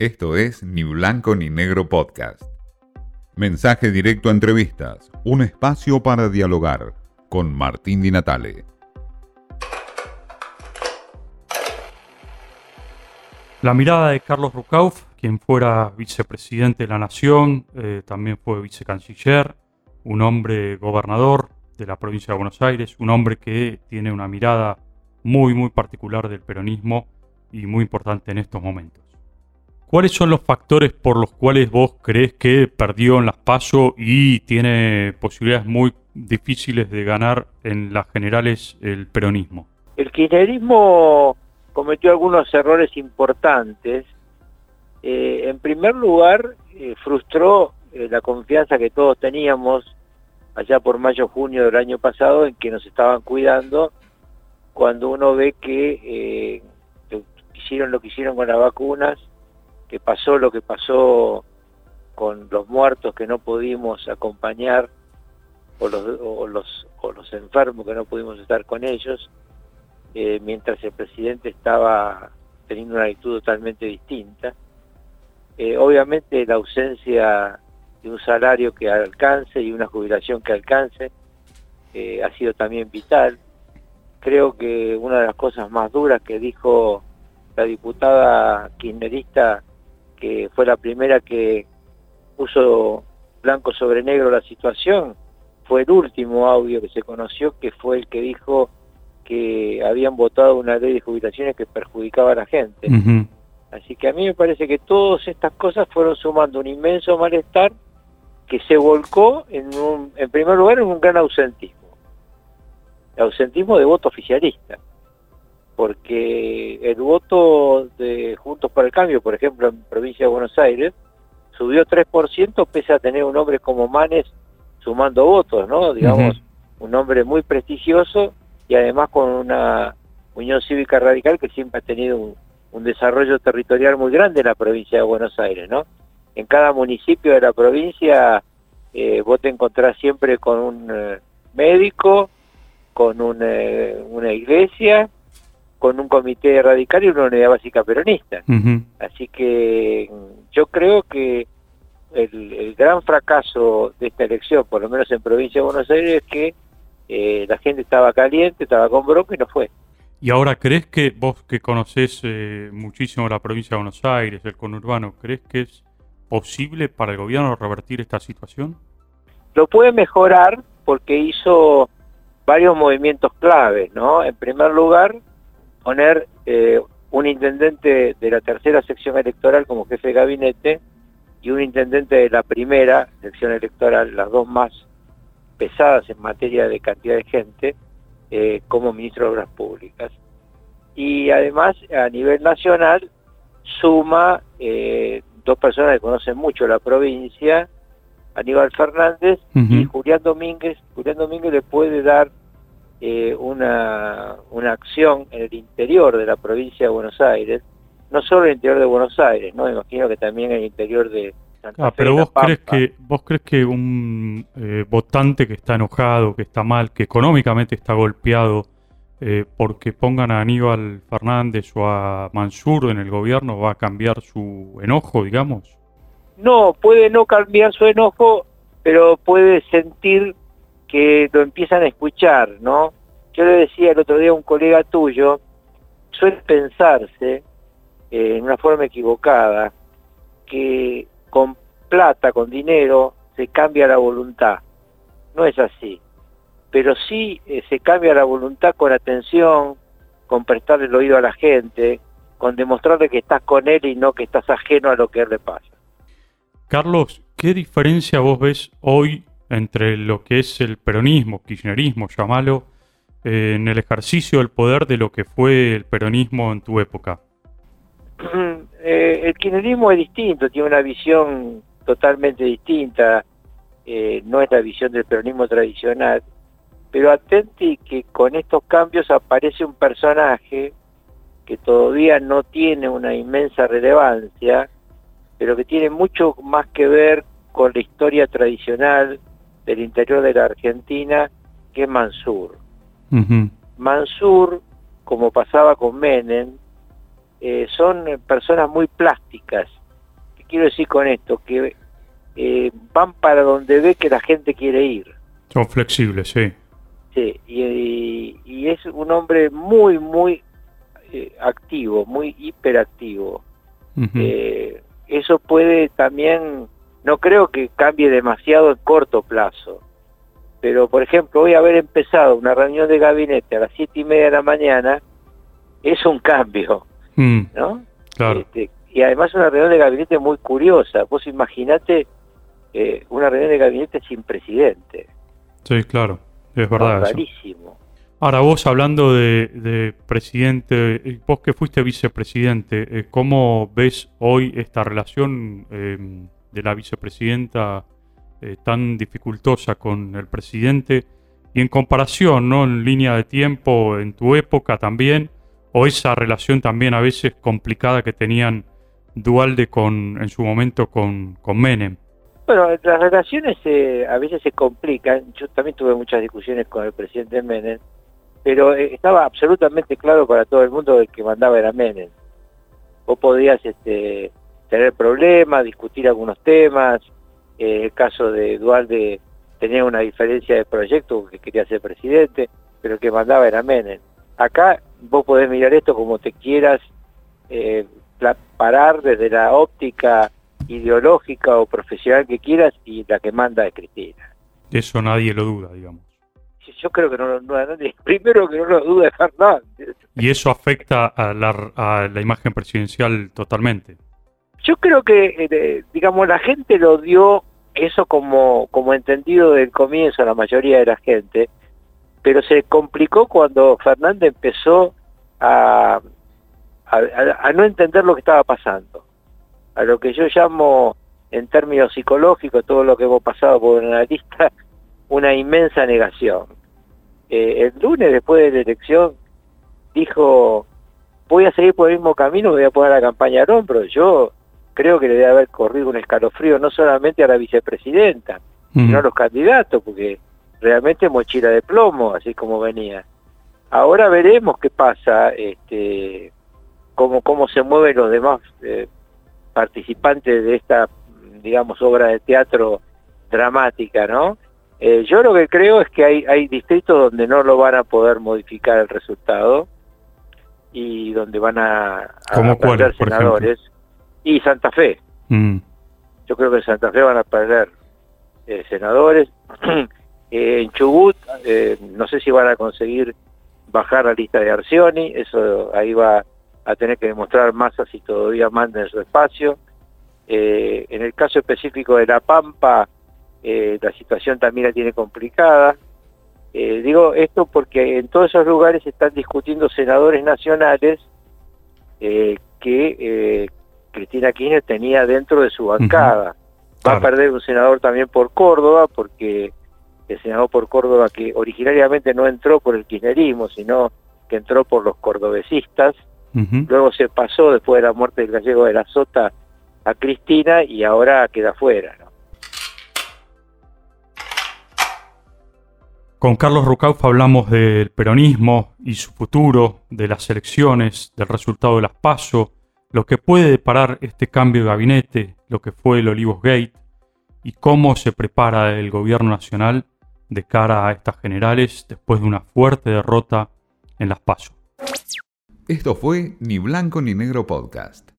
Esto es Ni Blanco ni Negro Podcast. Mensaje directo a entrevistas, un espacio para dialogar con Martín Di Natale. La mirada de Carlos Rucauf, quien fuera vicepresidente de la Nación, eh, también fue vicecanciller, un hombre gobernador de la provincia de Buenos Aires, un hombre que tiene una mirada muy, muy particular del peronismo y muy importante en estos momentos. ¿Cuáles son los factores por los cuales vos crees que perdió en las PASO y tiene posibilidades muy difíciles de ganar en las generales el peronismo? El kirchnerismo cometió algunos errores importantes. Eh, en primer lugar, eh, frustró eh, la confianza que todos teníamos allá por mayo-junio del año pasado en que nos estaban cuidando cuando uno ve que hicieron lo que hicieron con las vacunas que pasó lo que pasó con los muertos que no pudimos acompañar o los, o los, enfermos que no pudimos estar con ellos, eh, mientras el presidente estaba teniendo una actitud totalmente distinta. Eh, obviamente la ausencia de un salario que alcance y una jubilación que alcance eh, ha sido también vital. Creo que una de las cosas más duras que dijo la diputada kirchnerista que fue la primera que puso blanco sobre negro la situación, fue el último audio que se conoció, que fue el que dijo que habían votado una ley de jubilaciones que perjudicaba a la gente. Así que a mí me parece que todas estas cosas fueron sumando un inmenso malestar que se volcó en un, en primer lugar en un gran ausentismo. El ausentismo de voto oficialista porque el voto de Juntos por el Cambio, por ejemplo, en provincia de Buenos Aires, subió 3% pese a tener un hombre como Manes sumando votos, ¿no? Digamos, un hombre muy prestigioso y además con una Unión Cívica Radical que siempre ha tenido un, desarrollo territorial muy grande en la provincia de Buenos Aires, ¿no? En cada municipio de la provincia eh, vos te encontrás siempre con un eh, médico, con eh, una iglesia, con un comité radical y una unidad básica peronista. Así que yo creo que el, gran fracaso de esta elección, por lo menos en provincia de Buenos Aires, es que eh, la gente estaba caliente, estaba con bronca y no fue. ¿Y ahora crees que vos que conocés eh, muchísimo la provincia de Buenos Aires, el conurbano, crees que es posible para el gobierno revertir esta situación? Lo puede mejorar porque hizo varios movimientos claves, ¿no? En primer lugar, poner eh, un intendente de la tercera sección electoral como jefe de gabinete y un intendente de la primera sección electoral, las dos más pesadas en materia de cantidad de gente, eh, como ministro de Obras Públicas. Y además, a nivel nacional, suma eh, dos personas que conocen mucho la provincia, Aníbal Fernández y Julián Domínguez. Julián Domínguez le puede dar eh, una, una acción en el interior de la provincia de Buenos Aires, no solo en el interior de Buenos Aires, no imagino que también en el interior de Santa ah, pero vos crees que vos crees que un eh, votante que está enojado, que está mal, que económicamente está golpeado eh, porque pongan a Aníbal Fernández o a Mansur en el gobierno va a cambiar su enojo, digamos? No, puede no cambiar su enojo, pero puede sentir que lo empiezan a escuchar, ¿no? Yo le decía el otro día a un colega tuyo, suele pensarse eh, en una forma equivocada que con plata, con dinero, se cambia la voluntad. No es así. Pero sí eh, se cambia la voluntad con atención, con prestarle el oído a la gente, con demostrarle que estás con él y no que estás ajeno a lo que le pasa. Carlos, ¿qué diferencia vos ves hoy entre lo que es el peronismo, kirchnerismo, llamalo, en el ejercicio del poder de lo que fue el peronismo en tu época? Eh, el kirchnerismo es distinto, tiene una visión totalmente distinta, eh, no es la visión del peronismo tradicional, pero atente que con estos cambios aparece un personaje que todavía no tiene una inmensa relevancia, pero que tiene mucho más que ver con la historia tradicional del interior de la Argentina, que es Mansur. Mansur, como pasaba con Menem, eh, son personas muy plásticas, quiero decir con esto? Que eh, van para donde ve que la gente quiere ir. Son flexibles, sí. Sí, y, es un hombre muy, muy eh, activo, muy hiperactivo. Eh, eso puede también, no creo que cambie demasiado en corto plazo, pero por ejemplo, hoy haber empezado una reunión de gabinete a las siete y media de la mañana es un cambio, mm. ¿no? Claro. Este, y además una reunión de gabinete muy curiosa. Vos imaginate eh, una reunión de gabinete sin presidente. Sí, claro, es verdad. rarísimo. Ahora vos hablando de, presidente, eh, vos que fuiste vicepresidente, eh, ¿cómo ves hoy esta relación em, de la vicepresidenta tan dificultosa con el presidente? Y en comparación, ¿no? En línea de tiempo, en tu época también, o esa relación también a veces complicada que tenían Dualde con, en su momento con, con Menem. Bueno, las relaciones eh, a veces se complican. Yo también tuve muchas discusiones con el presidente Menem, pero eh, estaba absolutamente claro para todo el mundo que mandaba era Menem. Vos podías este, tener problemas, discutir algunos temas. Eh, el caso de Dualde tenía una diferencia de proyecto que quería ser presidente, pero el que mandaba era Menem. Acá vos podés mirar esto como te quieras, eh, parar desde la óptica ideológica o profesional que quieras y la que manda es Cristina. Eso nadie lo duda, digamos. Yo creo que no lo duda nadie. Primero que no lo duda Fernández. Y eso afecta a la, a la imagen presidencial totalmente. Yo creo que, eh, digamos, la gente lo dio eso como, como entendido del comienzo, la mayoría de la gente, pero se complicó cuando Fernández empezó a, a, no entender lo que estaba pasando, a lo que yo llamo en términos psicológicos, todo lo que hemos pasado por un analista, una inmensa negación. Eh, el lunes después de la elección dijo, voy a seguir por el mismo camino, voy a poner la campaña al hombro. Yo creo que le debe haber corrido un escalofrío no solamente a la vicepresidenta, sino a los candidatos, porque realmente mochila de plomo, así como venía. Ahora veremos qué pasa, este, cómo, cómo se mueven los demás eh, participantes de esta, digamos, obra de teatro dramática, ¿no? Eh, yo lo que creo es que hay, hay distritos donde no lo van a poder modificar el resultado y donde van a, a senadores. Y Santa Fe. Mm. Yo creo que en Santa Fe van a perder eh, senadores. Eh, en Chubut, eh, no sé si van a conseguir bajar la lista de Arcioni, eso ahí va a tener que demostrar Massa si todavía manda en su espacio. En el caso específico de La Pampa, la situación también la tiene complicada. digo esto porque en todos esos lugares están discutiendo senadores nacionales que Cristina Kirchner tenía dentro de su bancada. Va a perder un senador también por Córdoba porque el senador por Córdoba, que originariamente no entró por el kirchnerismo, sino que entró por los cordobesistas. Luego se pasó, después de la muerte del gallego de la Sota, a Cristina y ahora queda fuera. Con Carlos Rucauf hablamos del peronismo y su futuro, de las elecciones, del resultado de las PASO, lo que puede deparar este cambio de gabinete, lo que fue el Olivos Gate y cómo se prepara el gobierno nacional de cara a estas generales después de una fuerte derrota en las PASO. Esto fue Ni Blanco ni Negro Podcast.